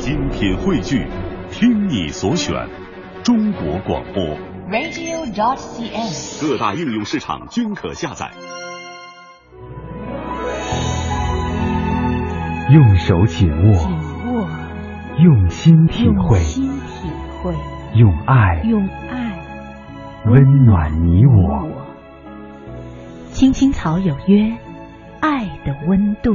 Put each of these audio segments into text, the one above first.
精品汇聚，听你所选，中国广播。radio.dot.cn，。各大应用市场均可下载。用手紧握，紧握，用心体会，用心体会，用爱用爱温暖你我。青青草有约，爱的温度。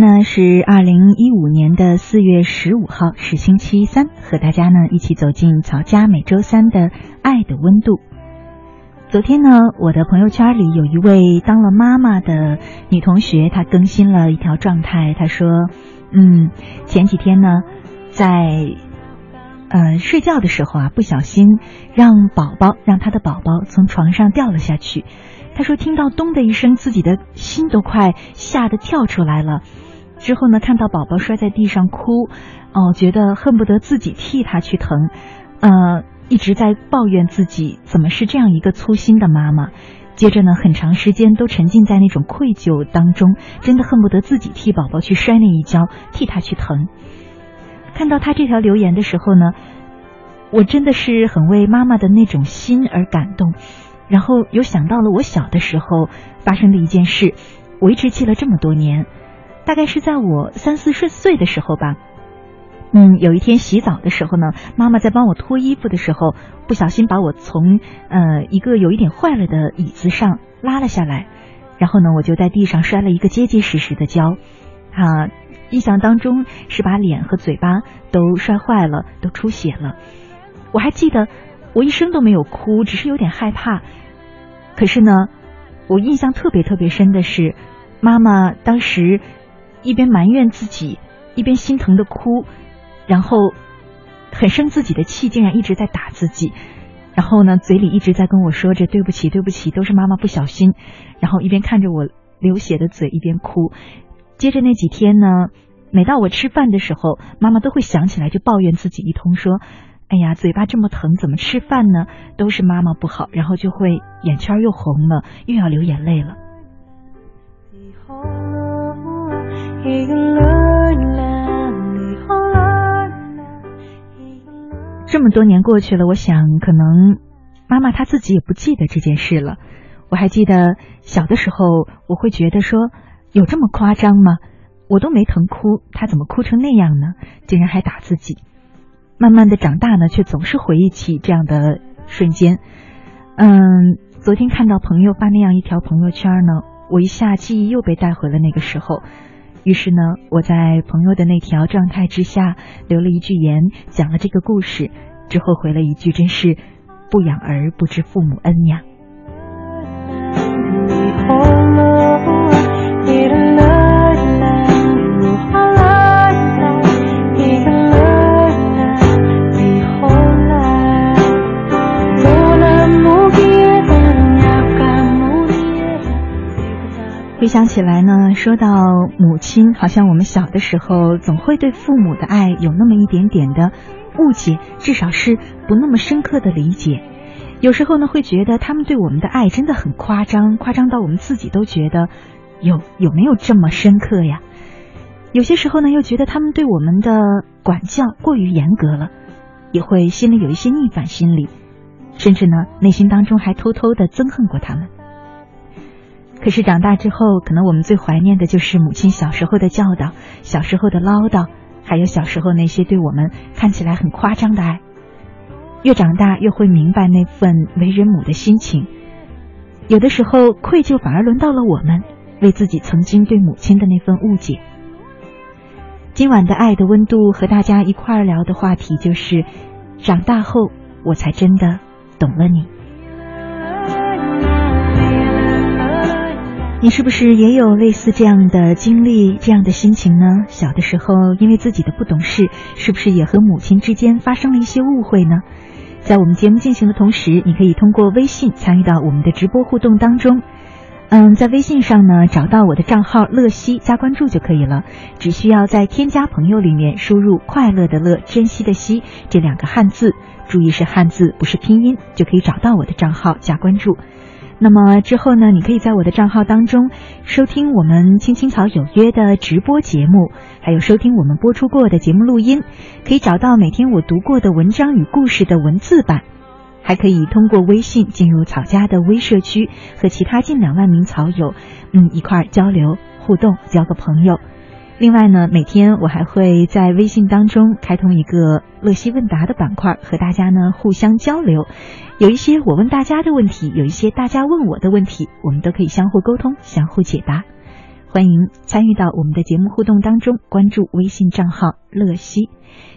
那是二零一五年的四月十五号，是星期三，和大家呢一起走进曹家每周三的爱的温度。昨天呢，我的朋友圈里有一位当了妈妈的女同学，她更新了一条状态，她说：“嗯，前几天呢，在呃睡觉的时候啊，不小心让宝宝让她的宝宝从床上掉了下去。”他说：“听到咚的一声，自己的心都快吓得跳出来了。之后呢，看到宝宝摔在地上哭，哦，觉得恨不得自己替他去疼，呃，一直在抱怨自己怎么是这样一个粗心的妈妈。接着呢，很长时间都沉浸在那种愧疚当中，真的恨不得自己替宝宝去摔那一跤，替他去疼。看到他这条留言的时候呢，我真的是很为妈妈的那种心而感动。”然后又想到了我小的时候发生的一件事，我一直记了这么多年，大概是在我三四十岁的时候吧。嗯，有一天洗澡的时候呢，妈妈在帮我脱衣服的时候，不小心把我从呃一个有一点坏了的椅子上拉了下来，然后呢，我就在地上摔了一个结结实实的跤，啊，印象当中是把脸和嘴巴都摔坏了，都出血了。我还记得。我一声都没有哭，只是有点害怕。可是呢，我印象特别特别深的是，妈妈当时一边埋怨自己，一边心疼的哭，然后很生自己的气，竟然一直在打自己。然后呢，嘴里一直在跟我说着“对不起，对不起，都是妈妈不小心”。然后一边看着我流血的嘴，一边哭。接着那几天呢，每到我吃饭的时候，妈妈都会想起来就抱怨自己一通，说。哎呀，嘴巴这么疼，怎么吃饭呢？都是妈妈不好，然后就会眼圈又红了，又要流眼泪了。这么多年过去了，我想可能妈妈她自己也不记得这件事了。我还记得小的时候，我会觉得说，有这么夸张吗？我都没疼哭，她怎么哭成那样呢？竟然还打自己。慢慢的长大呢，却总是回忆起这样的瞬间。嗯，昨天看到朋友发那样一条朋友圈呢，我一下记忆又被带回了那个时候。于是呢，我在朋友的那条状态之下留了一句言，讲了这个故事，之后回了一句：“真是不养儿不知父母恩呀。”想起来呢，说到母亲，好像我们小的时候总会对父母的爱有那么一点点的误解，至少是不那么深刻的理解。有时候呢，会觉得他们对我们的爱真的很夸张，夸张到我们自己都觉得有有没有这么深刻呀？有些时候呢，又觉得他们对我们的管教过于严格了，也会心里有一些逆反心理，甚至呢，内心当中还偷偷的憎恨过他们。可是长大之后，可能我们最怀念的就是母亲小时候的教导，小时候的唠叨，还有小时候那些对我们看起来很夸张的爱。越长大，越会明白那份为人母的心情。有的时候，愧疚反而轮到了我们，为自己曾经对母亲的那份误解。今晚的爱的温度和大家一块儿聊的话题就是：长大后，我才真的懂了你。你是不是也有类似这样的经历、这样的心情呢？小的时候，因为自己的不懂事，是不是也和母亲之间发生了一些误会呢？在我们节目进行的同时，你可以通过微信参与到我们的直播互动当中。嗯，在微信上呢，找到我的账号乐西加关注就可以了。只需要在添加朋友里面输入“快乐的乐，珍惜的惜”这两个汉字，注意是汉字，不是拼音，就可以找到我的账号加关注。那么之后呢，你可以在我的账号当中收听我们青青草有约的直播节目，还有收听我们播出过的节目录音，可以找到每天我读过的文章与故事的文字版，还可以通过微信进入草家的微社区，和其他近两万名草友，嗯，一块儿交流互动，交个朋友。另外呢，每天我还会在微信当中开通一个乐西问答的板块，和大家呢互相交流。有一些我问大家的问题，有一些大家问我的问题，我们都可以相互沟通、相互解答。欢迎参与到我们的节目互动当中，关注微信账号乐西。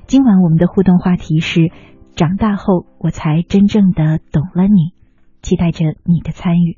今晚我们的互动话题是：长大后我才真正的懂了你，期待着你的参与。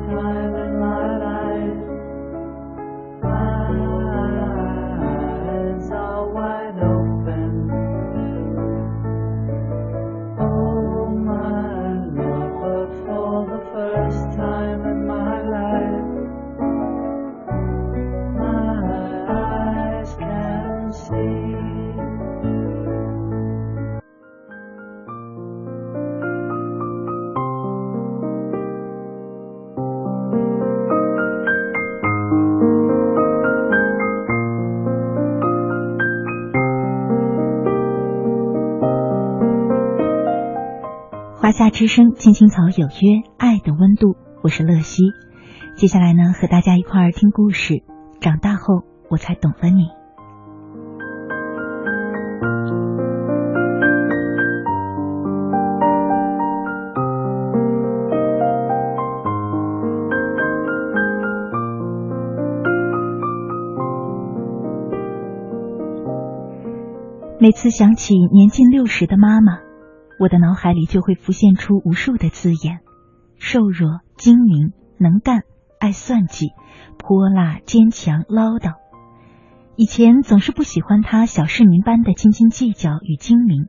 夏之声，青青草有约，爱的温度，我是乐西。接下来呢，和大家一块儿听故事。长大后，我才懂了你。每次想起年近六十的妈妈。我的脑海里就会浮现出无数的字眼：瘦弱、精明、能干、爱算计、泼辣、坚强、唠叨。以前总是不喜欢他小市民般的斤斤计较与精明，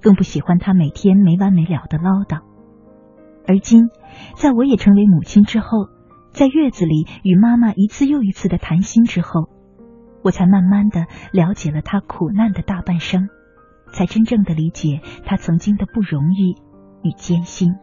更不喜欢他每天没完没了的唠叨。而今，在我也成为母亲之后，在月子里与妈妈一次又一次的谈心之后，我才慢慢的了解了他苦难的大半生。才真正的理解他曾经的不容易与艰辛。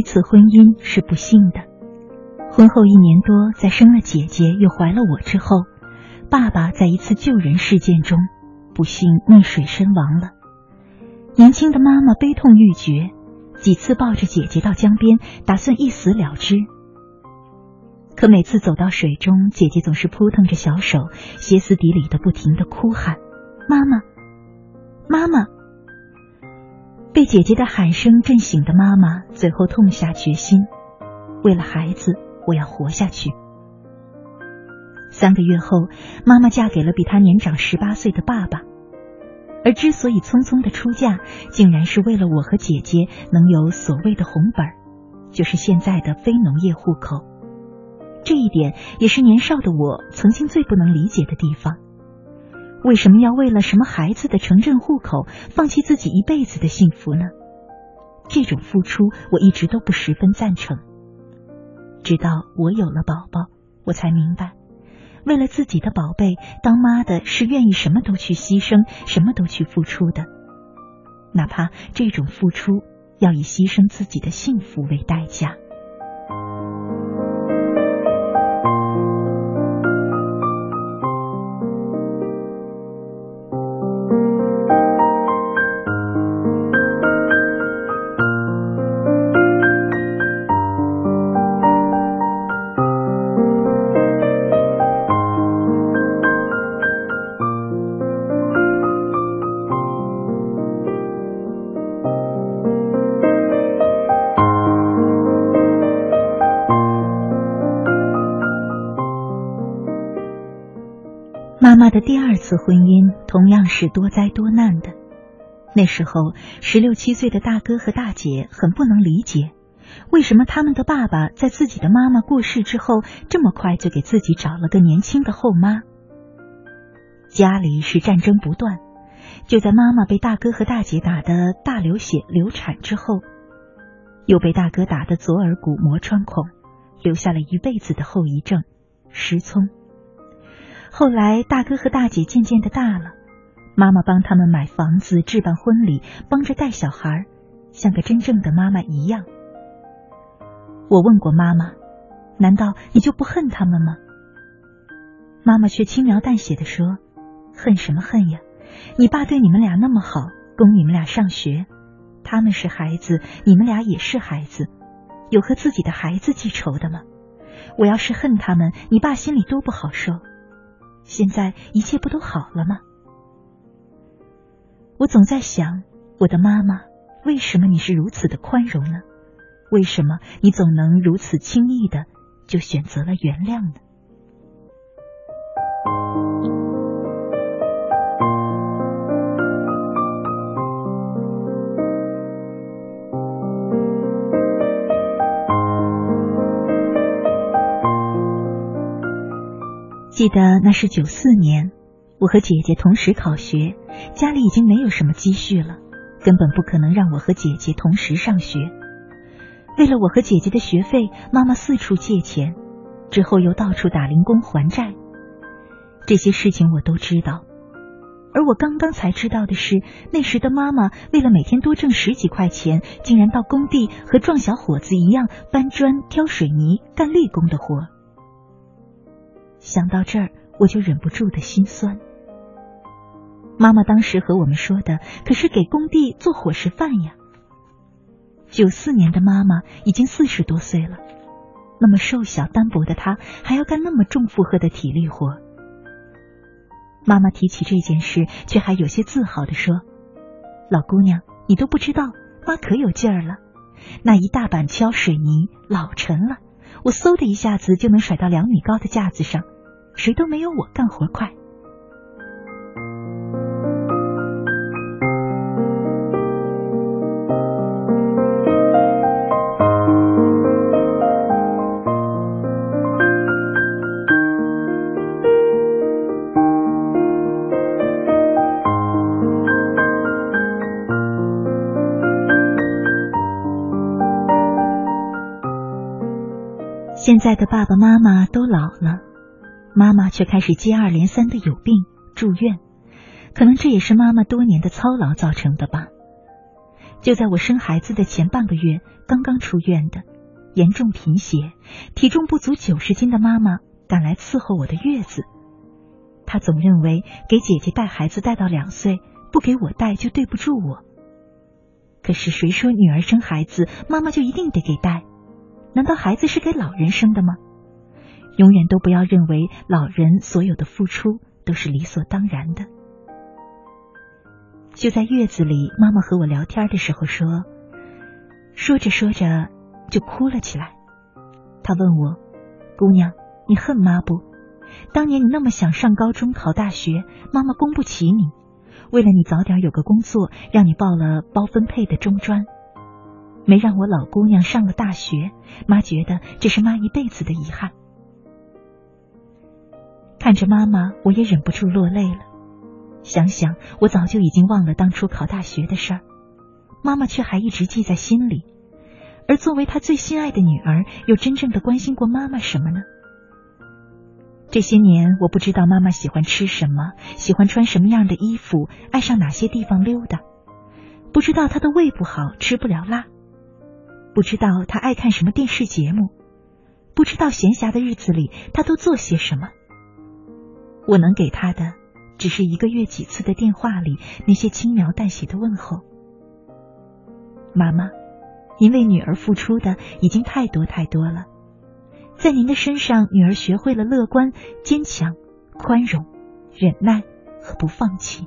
一次婚姻是不幸的，婚后一年多，在生了姐姐又怀了我之后，爸爸在一次救人事件中不幸溺水身亡了。年轻的妈妈悲痛欲绝，几次抱着姐姐到江边，打算一死了之。可每次走到水中，姐姐总是扑腾着小手，歇斯底里的不停的哭喊：“妈妈，妈妈。”被姐姐的喊声震醒的妈妈，最后痛下决心：为了孩子，我要活下去。三个月后，妈妈嫁给了比她年长十八岁的爸爸，而之所以匆匆的出嫁，竟然是为了我和姐姐能有所谓的红本儿，就是现在的非农业户口。这一点也是年少的我曾经最不能理解的地方。为什么要为了什么孩子的城镇户口放弃自己一辈子的幸福呢？这种付出我一直都不十分赞成。直到我有了宝宝，我才明白，为了自己的宝贝，当妈的是愿意什么都去牺牲，什么都去付出的，哪怕这种付出要以牺牲自己的幸福为代价。妈的第二次婚姻同样是多灾多难的。那时候，十六七岁的大哥和大姐很不能理解，为什么他们的爸爸在自己的妈妈过世之后，这么快就给自己找了个年轻的后妈。家里是战争不断，就在妈妈被大哥和大姐打得大流血流产之后，又被大哥打得左耳骨磨穿孔，留下了一辈子的后遗症——失聪。后来大哥和大姐渐渐的大了，妈妈帮他们买房子、置办婚礼，帮着带小孩，像个真正的妈妈一样。我问过妈妈：“难道你就不恨他们吗？”妈妈却轻描淡写的说：“恨什么恨呀？你爸对你们俩那么好，供你们俩上学，他们是孩子，你们俩也是孩子，有和自己的孩子记仇的吗？我要是恨他们，你爸心里多不好受。现在一切不都好了吗？”我总在想，我的妈妈，为什么你是如此的宽容呢？为什么你总能如此轻易的就选择了原谅呢？记得那是九四年，我和姐姐同时考学，家里已经没有什么积蓄了，根本不可能让我和姐姐同时上学。为了我和姐姐的学费，妈妈四处借钱，之后又到处打零工还债。这些事情我都知道，而我刚刚才知道的是，那时的妈妈为了每天多挣十几块钱，竟然到工地和壮小伙子一样搬砖、挑水泥、干力工的活。想到这儿，我就忍不住的心酸。妈妈当时和我们说的，可是给工地做伙食饭呀。九四年的妈妈已经四十多岁了，那么瘦小单薄的她，还要干那么重负荷的体力活。妈妈提起这件事，却还有些自豪的说：“老姑娘，你都不知道，妈可有劲儿了。那一大板敲水泥老沉了，我嗖的一下子就能甩到两米高的架子上，谁都没有我干活快。”在的爸爸妈妈都老了，妈妈却开始接二连三的有病住院，可能这也是妈妈多年的操劳造成的吧。就在我生孩子的前半个月，刚刚出院的，严重贫血，体重不足九十斤的妈妈赶来伺候我的月子。她总认为给姐姐带孩子带到两岁，不给我带就对不住我。可是谁说女儿生孩子，妈妈就一定得给带？难道孩子是给老人生的吗？永远都不要认为老人所有的付出都是理所当然的。就在月子里，妈妈和我聊天的时候说，说着说着就哭了起来。她问我：“姑娘，你恨妈不？当年你那么想上高中、考大学，妈妈供不起你，为了你早点有个工作，让你报了包分配的中专。”没让我老姑娘上了大学，妈觉得这是妈一辈子的遗憾。看着妈妈，我也忍不住落泪了。想想我早就已经忘了当初考大学的事儿，妈妈却还一直记在心里。而作为她最心爱的女儿，又真正的关心过妈妈什么呢？这些年，我不知道妈妈喜欢吃什么，喜欢穿什么样的衣服，爱上哪些地方溜达，不知道她的胃不好，吃不了辣。不知道他爱看什么电视节目，不知道闲暇的日子里他都做些什么。我能给他的，只是一个月几次的电话里那些轻描淡写的问候。妈妈，您为女儿付出的已经太多太多了，在您的身上，女儿学会了乐观、坚强、宽容、忍耐和不放弃。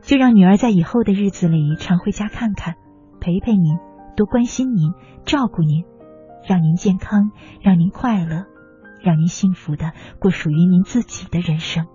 就让女儿在以后的日子里常回家看看，陪陪您。多关心您，照顾您，让您健康，让您快乐，让您幸福的过属于您自己的人生。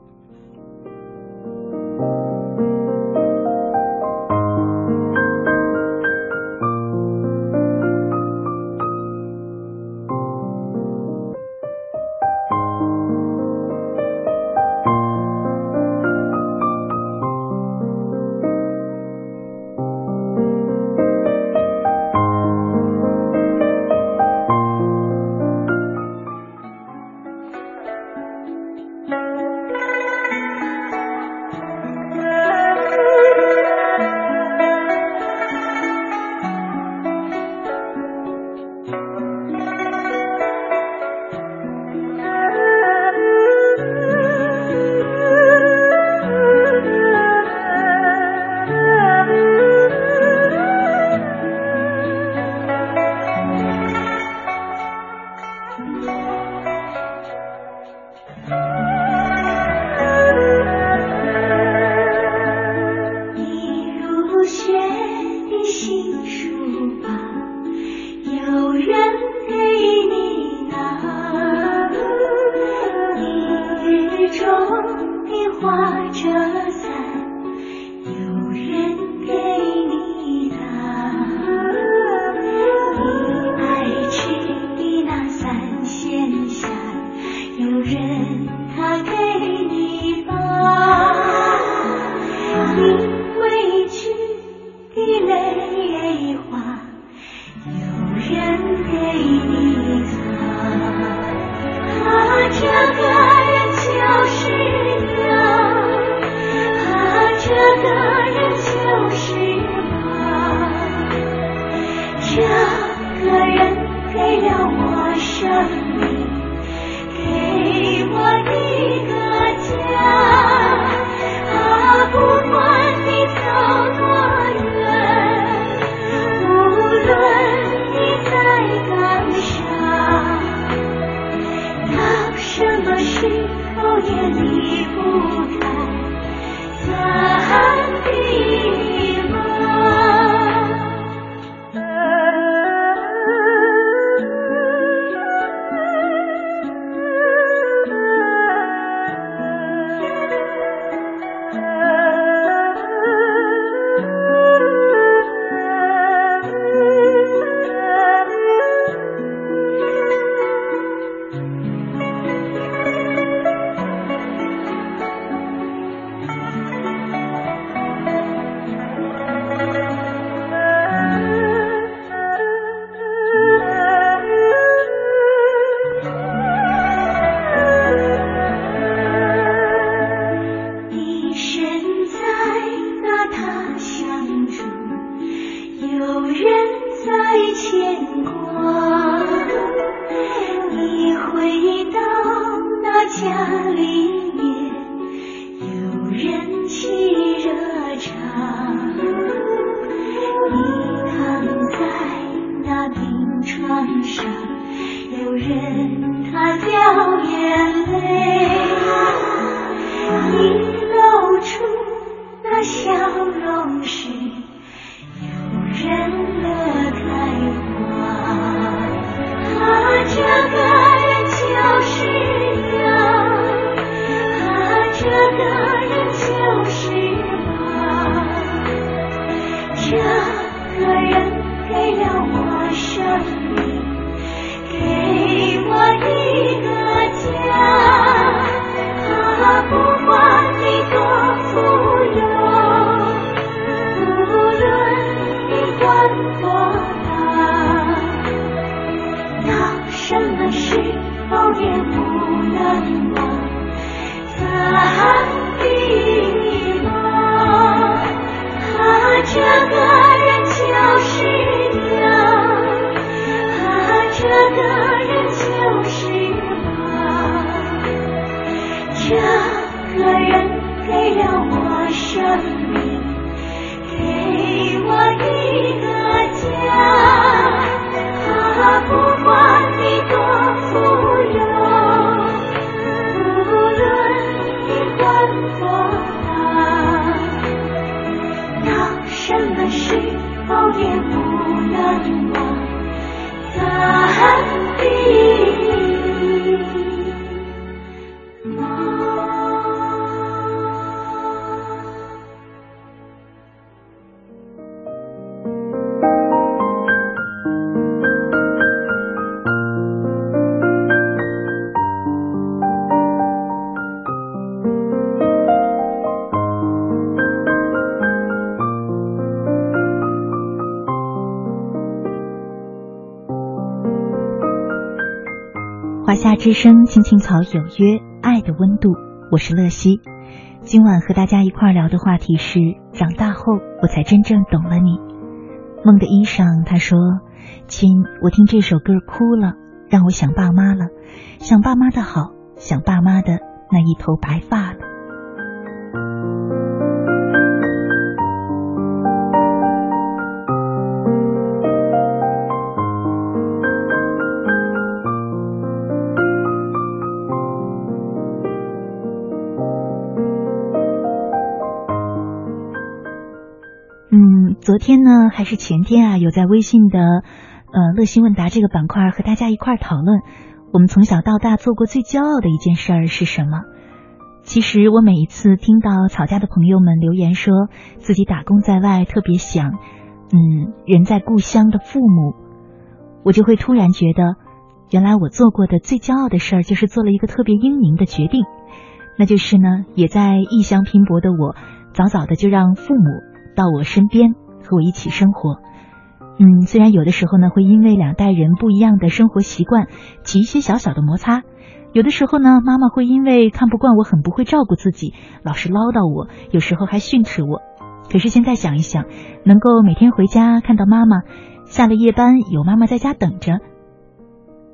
华夏之声青青草有约，爱的温度，我是乐西。今晚和大家一块聊的话题是：长大后我才真正懂了你。梦的衣裳他说：“亲，我听这首歌哭了，让我想爸妈了，想爸妈的好，想爸妈的那一头白发了。”天呢还是前天啊，有在微信的呃乐心问答这个板块和大家一块讨论，我们从小到大做过最骄傲的一件事儿是什么？其实我每一次听到草家的朋友们留言说自己打工在外，特别想嗯人在故乡的父母，我就会突然觉得，原来我做过的最骄傲的事儿就是做了一个特别英明的决定，那就是呢，也在异乡拼搏的我，早早的就让父母。到我身边和我一起生活，嗯，虽然有的时候呢会因为两代人不一样的生活习惯起一些小小的摩擦，有的时候呢，妈妈会因为看不惯我很不会照顾自己，老是唠叨我，有时候还训斥我。可是现在想一想，能够每天回家看到妈妈，下了夜班有妈妈在家等着，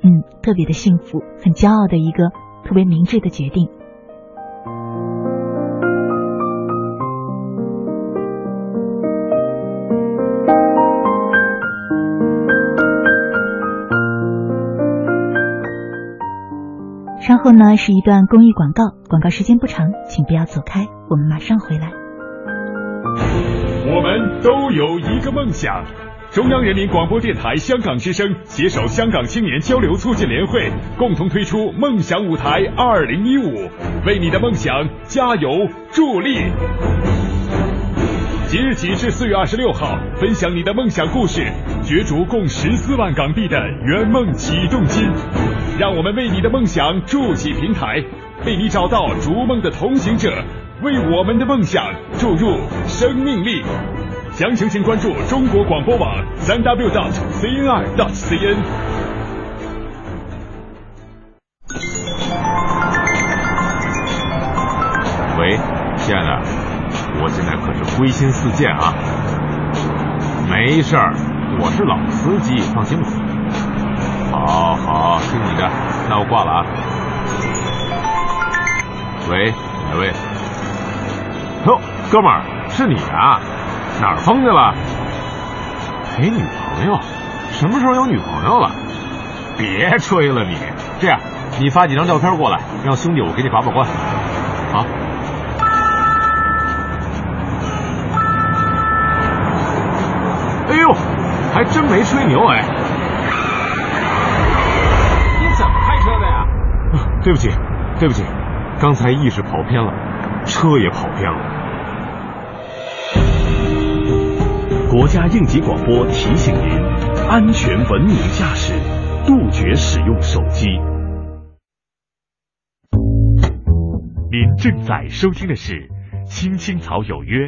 嗯，特别的幸福，很骄傲的一个特别明智的决定。稍后呢是一段公益广告，广告时间不长，请不要走开，我们马上回来。我们都有一个梦想。中央人民广播电台香港之声携手香港青年交流促进联会，共同推出“梦想舞台二零一五”，为你的梦想加油助力。即日起至四月二十六号，分享你的梦想故事，角逐共十四万港币的圆梦启动金。让我们为你的梦想筑起平台，为你找到逐梦的同行者，为我们的梦想注入生命力。详情请关注中国广播网三 w dot cnr dot cn。喂，亲爱的，我现在可是归心似箭啊！没事儿，我是老司机，放心吧。好好，听你的，那我挂了啊。喂，哪位？哟，哥们儿，是你啊？哪儿疯去了？陪女朋友？什么时候有女朋友了？别吹了你！这样，你发几张照片过来，让兄弟我给你把把关。好。还真没吹牛哎！你怎么开车的呀？对不起，对不起，刚才意识跑偏了，车也跑偏了。国家应急广播提醒您：安全文明驾驶，杜绝使用手机。您正在收听的是《青青草有约》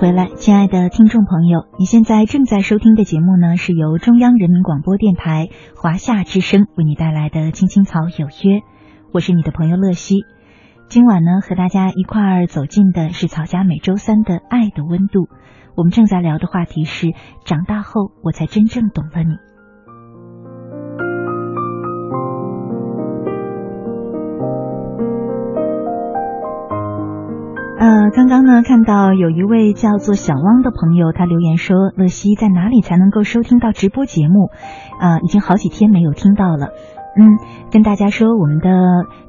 回来，亲爱的听众朋友，你现在正在收听的节目呢，是由中央人民广播电台华夏之声为你带来的《青青草有约》，我是你的朋友乐西。今晚呢，和大家一块儿走进的是草家每周三的《爱的温度》，我们正在聊的话题是：长大后我才真正懂了你。刚刚呢，看到有一位叫做小汪的朋友，他留言说：“乐西在哪里才能够收听到直播节目？啊、已经好几天没有听到了。嗯，跟大家说，我们的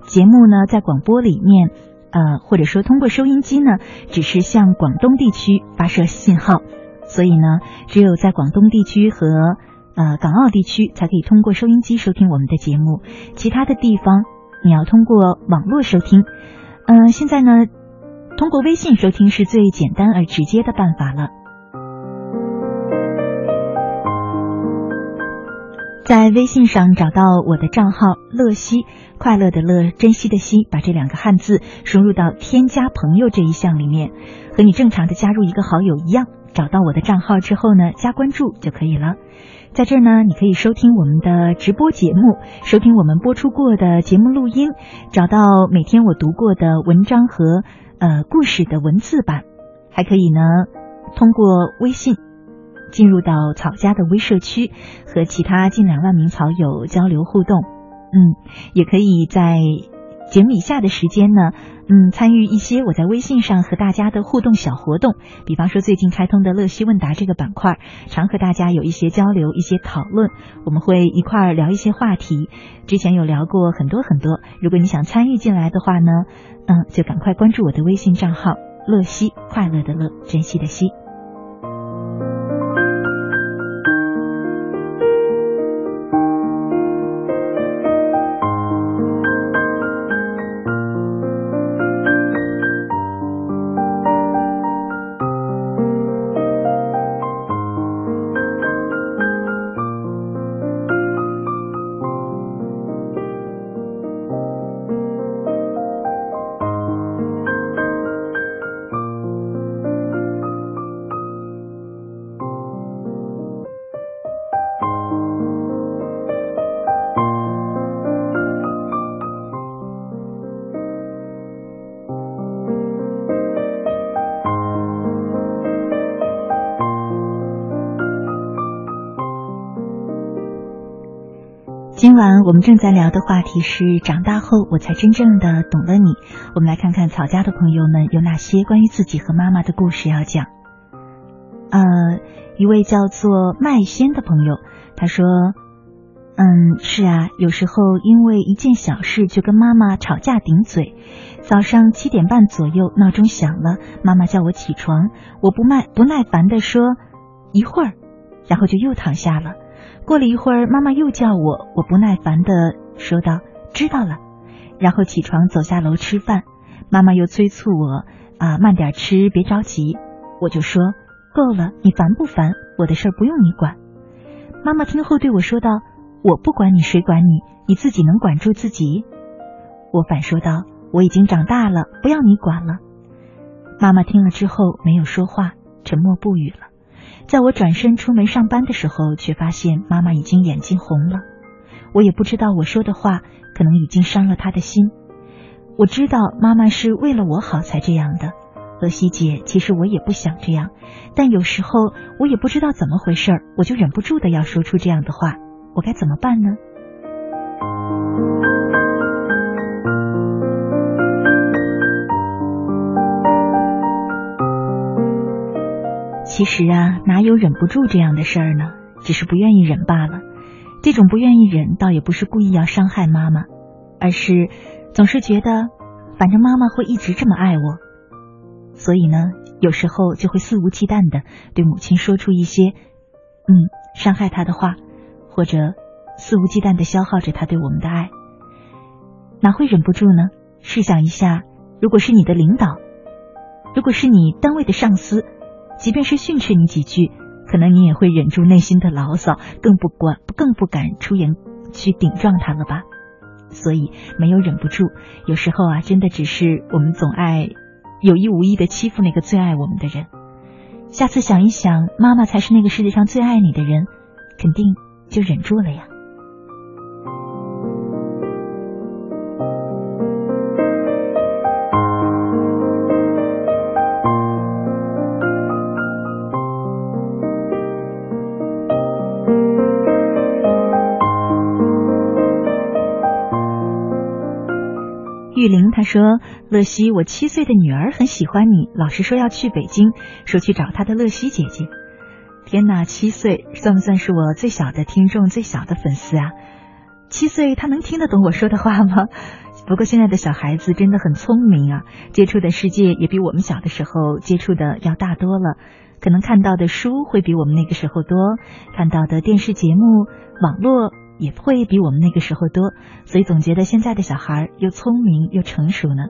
节目呢，在广播里面，呃，或者说通过收音机呢，只是向广东地区发射信号，所以呢，只有在广东地区和呃港澳地区才可以通过收音机收听我们的节目，其他的地方你要通过网络收听。嗯、现在呢。通过微信收听是最简单而直接的办法了。在微信上找到我的账号“乐西”，快乐的乐，珍惜的惜，把这两个汉字输入到添加朋友这一项里面，和你正常的加入一个好友一样。找到我的账号之后呢，加关注就可以了。在这儿呢，你可以收听我们的直播节目，收听我们播出过的节目录音，找到每天我读过的文章和。呃，故事的文字版，还可以呢，通过微信进入到草家的微社区，和其他近两万名草友交流互动。嗯，也可以在节目以下的时间呢，嗯，参与一些我在微信上和大家的互动小活动，比方说最近开通的乐西问答这个板块，常和大家有一些交流、一些讨论，我们会一块儿聊一些话题。之前有聊过很多很多，如果你想参与进来的话呢？嗯，就赶快关注我的微信账号“乐西”，快乐的乐，珍惜的惜。今晚我们正在聊的话题是长大后我才真正的懂了你。我们来看看草家的朋友们有哪些关于自己和妈妈的故事要讲。呃，一位叫做麦仙的朋友，他说：“嗯，是啊，有时候因为一件小事就跟妈妈吵架顶嘴。早上七点半左右，闹钟响了，妈妈叫我起床，我不耐不耐烦的说一会儿，然后就又躺下了。”过了一会儿，妈妈又叫我，我不耐烦的说道：“知道了。”然后起床走下楼吃饭。妈妈又催促我啊，慢点吃，别着急。我就说：“够了，你烦不烦？我的事儿不用你管。”妈妈听后对我说道：“我不管你，谁管你？你自己能管住自己？”我反说道：“我已经长大了，不要你管了。”妈妈听了之后没有说话，沉默不语了。在我转身出门上班的时候，却发现妈妈已经眼睛红了。我也不知道我说的话可能已经伤了她的心。我知道妈妈是为了我好才这样的，乐西姐，其实我也不想这样，但有时候我也不知道怎么回事，我就忍不住的要说出这样的话，我该怎么办呢？其实啊，哪有忍不住这样的事儿呢？只是不愿意忍罢了。这种不愿意忍，倒也不是故意要伤害妈妈，而是总是觉得，反正妈妈会一直这么爱我，所以呢，有时候就会肆无忌惮的对母亲说出一些，嗯，伤害她的话，或者肆无忌惮的消耗着她对我们的爱。哪会忍不住呢？试想一下，如果是你的领导，如果是你单位的上司。即便是训斥你几句，可能你也会忍住内心的牢骚，更不管更不敢出言去顶撞他了吧？所以没有忍不住，有时候啊，真的只是我们总爱有意无意的欺负那个最爱我们的人。下次想一想，妈妈才是那个世界上最爱你的人，肯定就忍住了呀。玉玲她说：“乐西，我七岁的女儿很喜欢你，老师说要去北京，说去找她的乐西姐姐。天哪，七岁算不算是我最小的听众、最小的粉丝啊？七岁她能听得懂我说的话吗？不过现在的小孩子真的很聪明啊，接触的世界也比我们小的时候接触的要大多了，可能看到的书会比我们那个时候多，看到的电视节目、网络。”也不会比我们那个时候多，所以总觉得现在的小孩又聪明又成熟呢。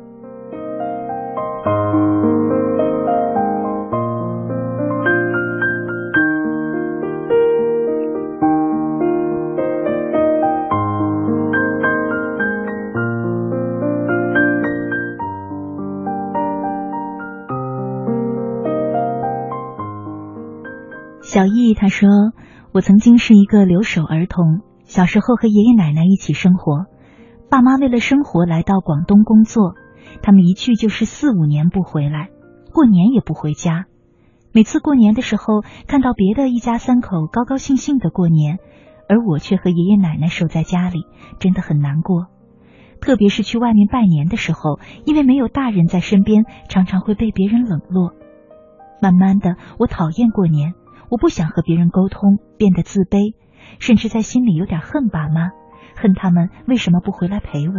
小易他说：“我曾经是一个留守儿童。”小时候和爷爷奶奶一起生活，爸妈为了生活来到广东工作，他们一去就是四五年不回来，过年也不回家。每次过年的时候，看到别的一家三口高高兴兴的过年，而我却和爷爷奶奶守在家里，真的很难过。特别是去外面拜年的时候，因为没有大人在身边，常常会被别人冷落。慢慢的，我讨厌过年，我不想和别人沟通，变得自卑。甚至在心里有点恨爸妈，恨他们为什么不回来陪我。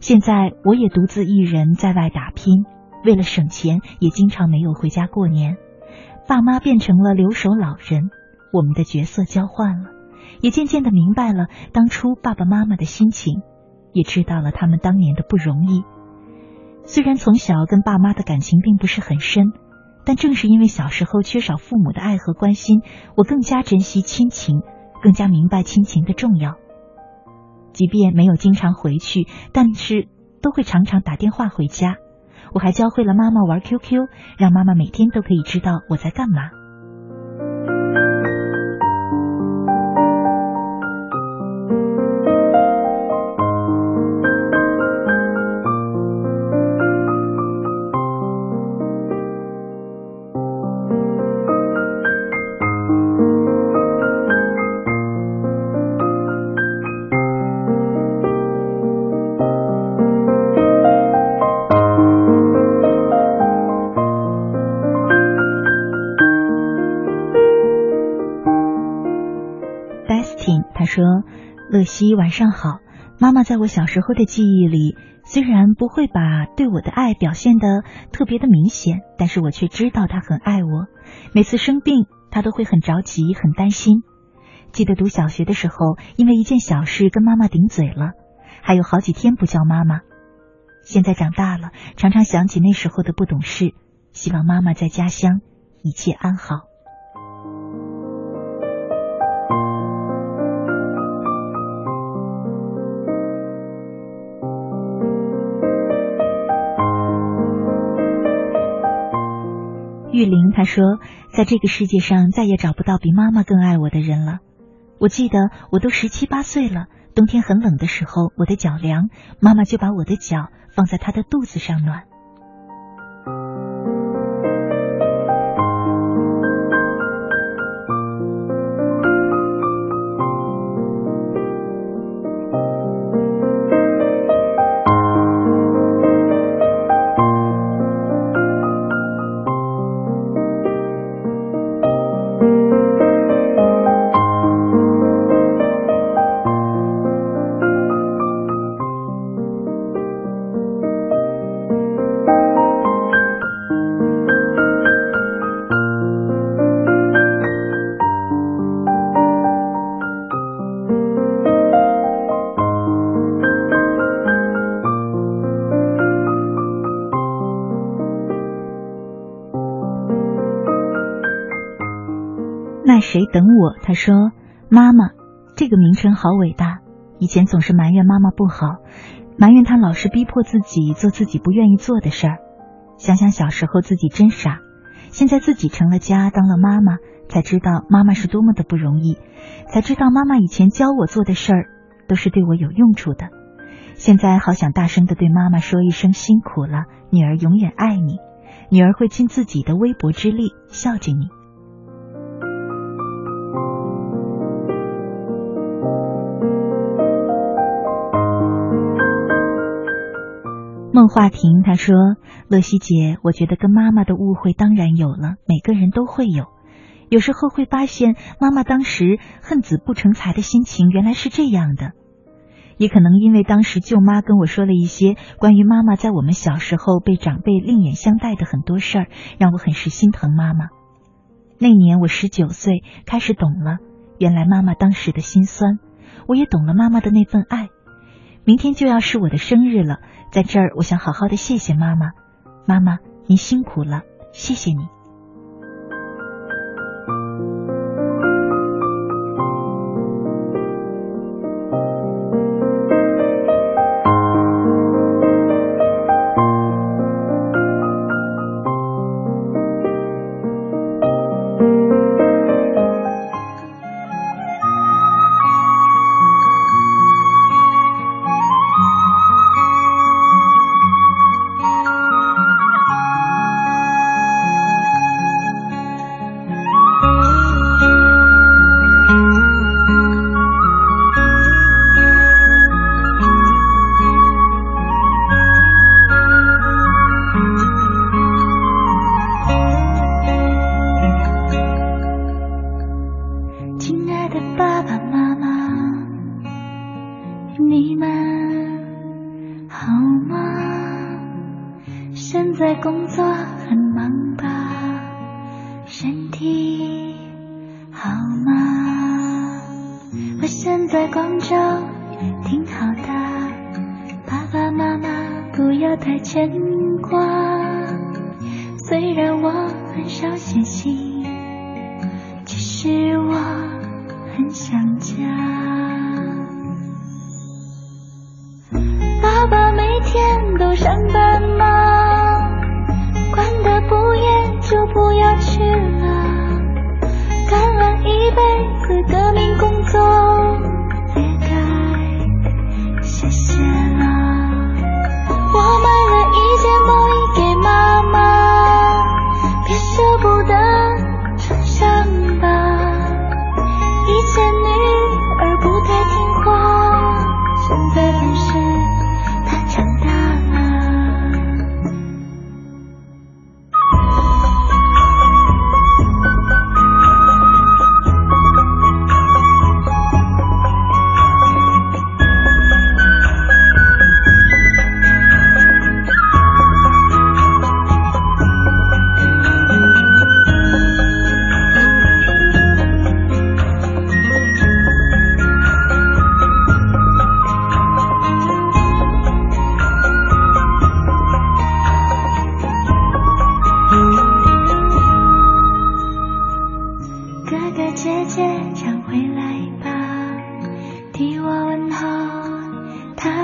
现在我也独自一人在外打拼，为了省钱，也经常没有回家过年。爸妈变成了留守老人，我们的角色交换了，也渐渐的明白了当初爸爸妈妈的心情，也知道了他们当年的不容易。虽然从小跟爸妈的感情并不是很深。但正是因为小时候缺少父母的爱和关心，我更加珍惜亲情，更加明白亲情的重要。即便没有经常回去，但是都会常常打电话回家。我还教会了妈妈玩 QQ，让妈妈每天都可以知道我在干嘛。西，晚上好。妈妈在我小时候的记忆里，虽然不会把对我的爱表现的特别的明显，但是我却知道她很爱我。每次生病，她都会很着急、很担心。记得读小学的时候，因为一件小事跟妈妈顶嘴了，还有好几天不叫妈妈。现在长大了，常常想起那时候的不懂事，希望妈妈在家乡一切安好。玉玲她说：“在这个世界上，再也找不到比妈妈更爱我的人了。我记得我都十七八岁了，冬天很冷的时候，我的脚凉，妈妈就把我的脚放在她的肚子上暖。”他说：“妈妈，这个名称好伟大。以前总是埋怨妈妈不好，埋怨她老是逼迫自己做自己不愿意做的事儿。想想小时候自己真傻，现在自己成了家，当了妈妈，才知道妈妈是多么的不容易，才知道妈妈以前教我做的事儿都是对我有用处的。现在好想大声的对妈妈说一声辛苦了，女儿永远爱你，女儿会尽自己的微薄之力孝敬你。孟华庭他说：“乐西姐，我觉得跟妈妈的误会当然有了，每个人都会有。有时候会发现，妈妈当时恨子不成才的心情原来是这样的。也可能因为当时舅妈跟我说了一些关于妈妈在我们小时候被长辈另眼相待的很多事儿，让我很是心疼妈妈。那年我十九岁，开始懂了原来妈妈当时的心酸，我也懂了妈妈的那份爱。明天就要是我的生日了。”在这儿，我想好好的谢谢妈妈，妈妈，您辛苦了，谢谢你。的爸爸妈妈，你们好吗？现在工作很忙吧，身体好吗？我现在广州挺好的，爸爸妈妈不要太牵挂，虽然我很少写信，只是我。想家。爸爸每天都上班忙，管得不严就不要去了，干完一辈子革命工作。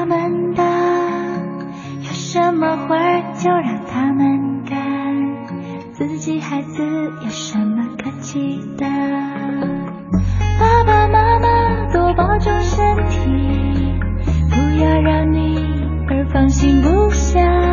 他们的有什么活儿就让他们干自己孩子有什么可期待？爸爸妈妈多保重身体不要让你儿放心不下。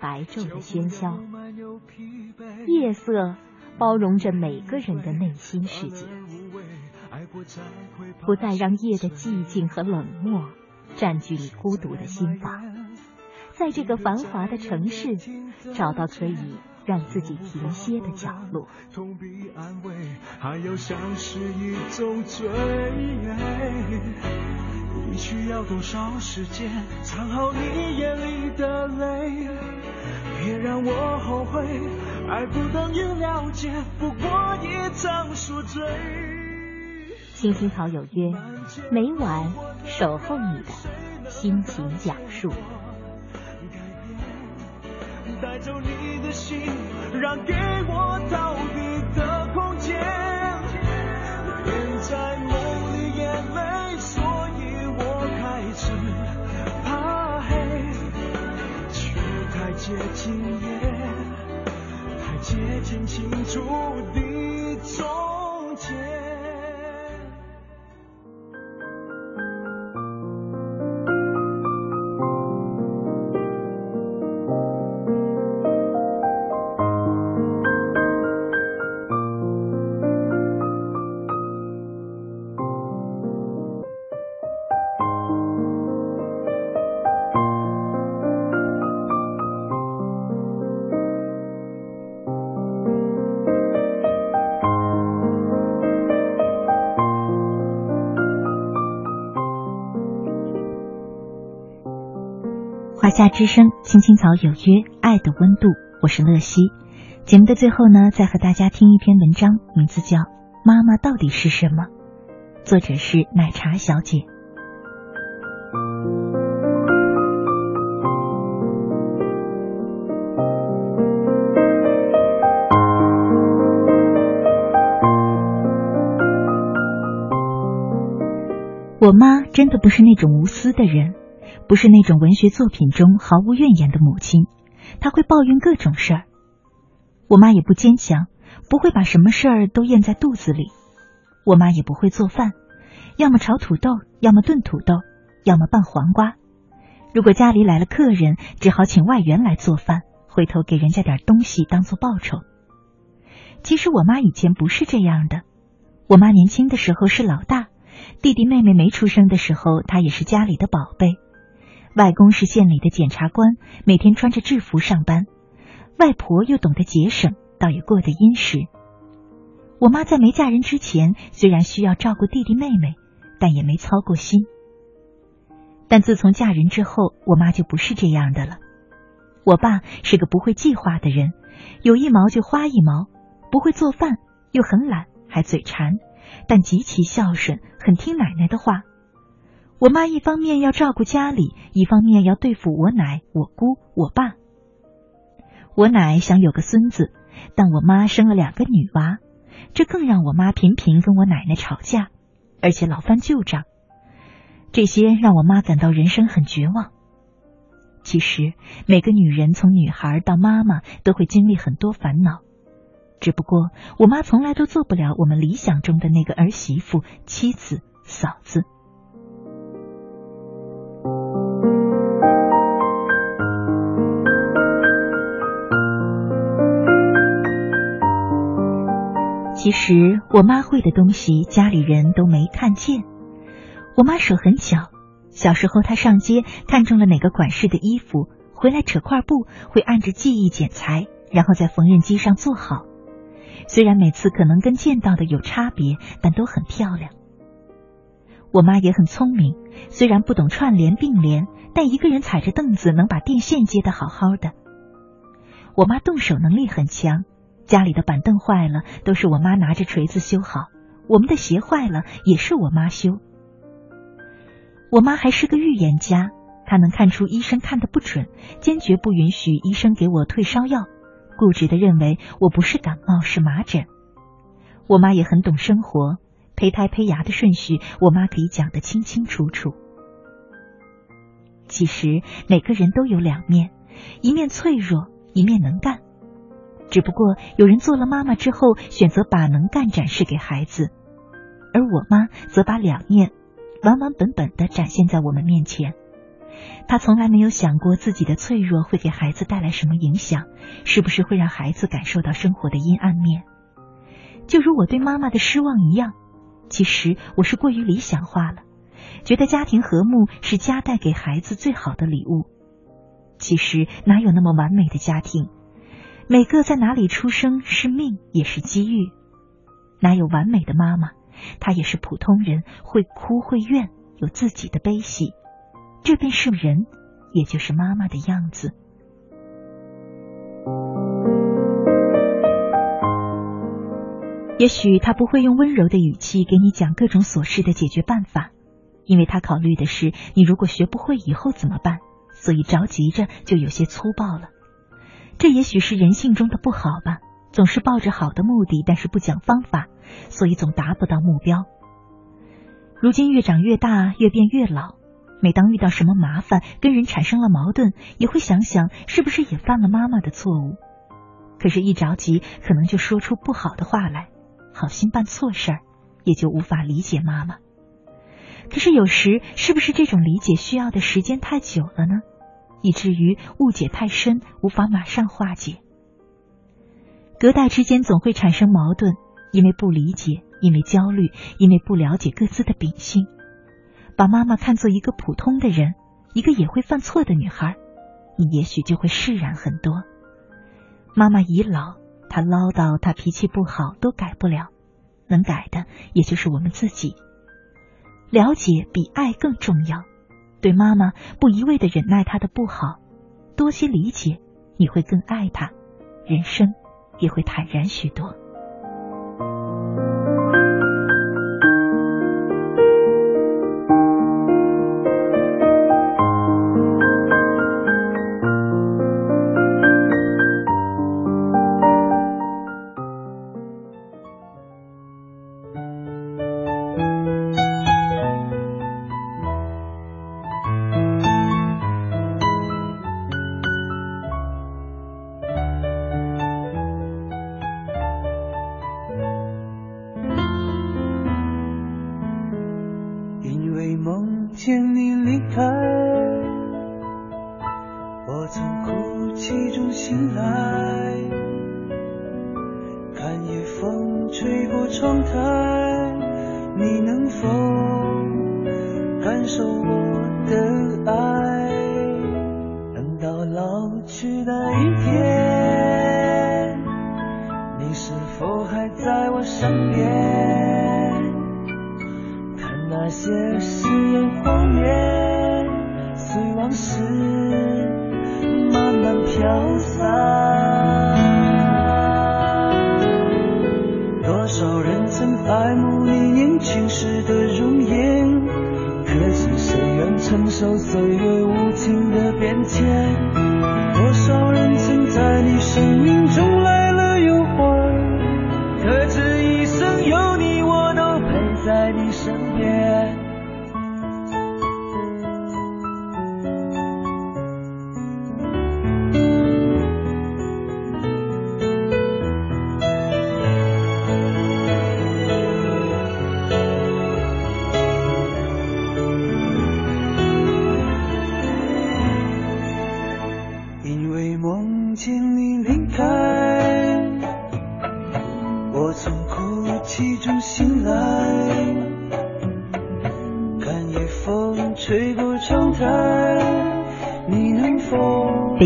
白昼的喧嚣，夜色包容着每个人的内心世界，不再让夜的寂静和冷漠占据你孤独的心房，在这个繁华的城市，找到可以让自己停歇的角落。还有像是一种罪。你需要多少时间藏好你眼里的泪？别让我后悔，爱不等于了解，不过一场宿醉。青青草有约，每晚守候你的心情讲述。带走你的心，让给我逃避的空间。接近也，太接近清楚的从夏之声，青青草有约，爱的温度，我是乐西。节目的最后呢，再和大家听一篇文章，名字叫《妈妈到底是什么》，作者是奶茶小姐。我妈真的不是那种无私的人。不是那种文学作品中毫无怨言的母亲，她会抱怨各种事儿。我妈也不坚强，不会把什么事儿都咽在肚子里。我妈也不会做饭，要么炒土豆，要么炖土豆，要么拌黄瓜。如果家里来了客人，只好请外援来做饭，回头给人家点东西当做报酬。其实我妈以前不是这样的。我妈年轻的时候是老大，弟弟妹妹没出生的时候，她也是家里的宝贝。外公是县里的检察官，每天穿着制服上班；外婆又懂得节省，倒也过得殷实。我妈在没嫁人之前，虽然需要照顾弟弟妹妹，但也没操过心。但自从嫁人之后，我妈就不是这样的了。我爸是个不会计划的人，有一毛就花一毛，不会做饭，又很懒，还嘴馋，但极其孝顺，很听奶奶的话。我妈一方面要照顾家里，一方面要对付我奶、我姑、我爸。我奶想有个孙子，但我妈生了两个女娃，这更让我妈频频跟我奶奶吵架，而且老翻旧账。这些让我妈感到人生很绝望。其实每个女人从女孩到妈妈都会经历很多烦恼，只不过我妈从来都做不了我们理想中的那个儿媳妇、妻子、嫂子。其实我妈会的东西，家里人都没看见。我妈手很巧，小时候她上街看中了哪个款式的衣服，回来扯块布，会按着记忆剪裁，然后在缝纫机上做好。虽然每次可能跟见到的有差别，但都很漂亮。我妈也很聪明，虽然不懂串联并联，但一个人踩着凳子能把电线接得好好的。我妈动手能力很强。家里的板凳坏了，都是我妈拿着锤子修好；我们的鞋坏了，也是我妈修。我妈还是个预言家，她能看出医生看的不准，坚决不允许医生给我退烧药，固执的认为我不是感冒是麻疹。我妈也很懂生活，胚胎胚芽的顺序，我妈可以讲得清清楚楚。其实每个人都有两面，一面脆弱，一面能干。只不过有人做了妈妈之后，选择把能干展示给孩子，而我妈则把两面完完本本的展现在我们面前。她从来没有想过自己的脆弱会给孩子带来什么影响，是不是会让孩子感受到生活的阴暗面。就如我对妈妈的失望一样，其实我是过于理想化了，觉得家庭和睦是家带给孩子最好的礼物。其实哪有那么完美的家庭？每个在哪里出生是命也是机遇，哪有完美的妈妈？她也是普通人，会哭会怨，有自己的悲喜。这便是人，也就是妈妈的样子。也许他不会用温柔的语气给你讲各种琐事的解决办法，因为他考虑的是你如果学不会以后怎么办，所以着急着就有些粗暴了。这也许是人性中的不好吧，总是抱着好的目的，但是不讲方法，所以总达不到目标。如今越长越大，越变越老，每当遇到什么麻烦，跟人产生了矛盾，也会想想是不是也犯了妈妈的错误。可是，一着急，可能就说出不好的话来。好心办错事儿，也就无法理解妈妈。可是有时，是不是这种理解需要的时间太久了呢？以至于误解太深，无法马上化解。隔代之间总会产生矛盾，因为不理解，因为焦虑，因为不了解各自的秉性。把妈妈看作一个普通的人，一个也会犯错的女孩，你也许就会释然很多。妈妈已老。他唠叨，他脾气不好，都改不了。能改的，也就是我们自己。了解比爱更重要。对妈妈，不一味的忍耐她的不好，多些理解，你会更爱她，人生也会坦然许多。分别，看那些誓言谎言，随往事慢慢飘散。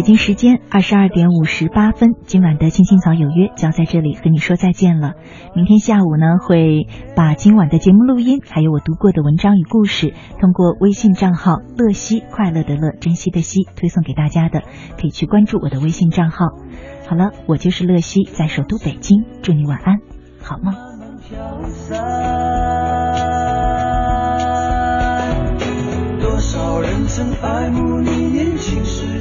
京时间二十二点五十八分，今晚的《青青草有约》就要在这里和你说再见了。明天下午呢，会把今晚的节目录音，还有我读过的文章与故事，通过微信账号“乐西快乐的乐珍惜的惜”推送给大家的，可以去关注我的微信账号。好了，我就是乐西，在首都北京，祝你晚安，好梦。多少人曾爱慕你年轻时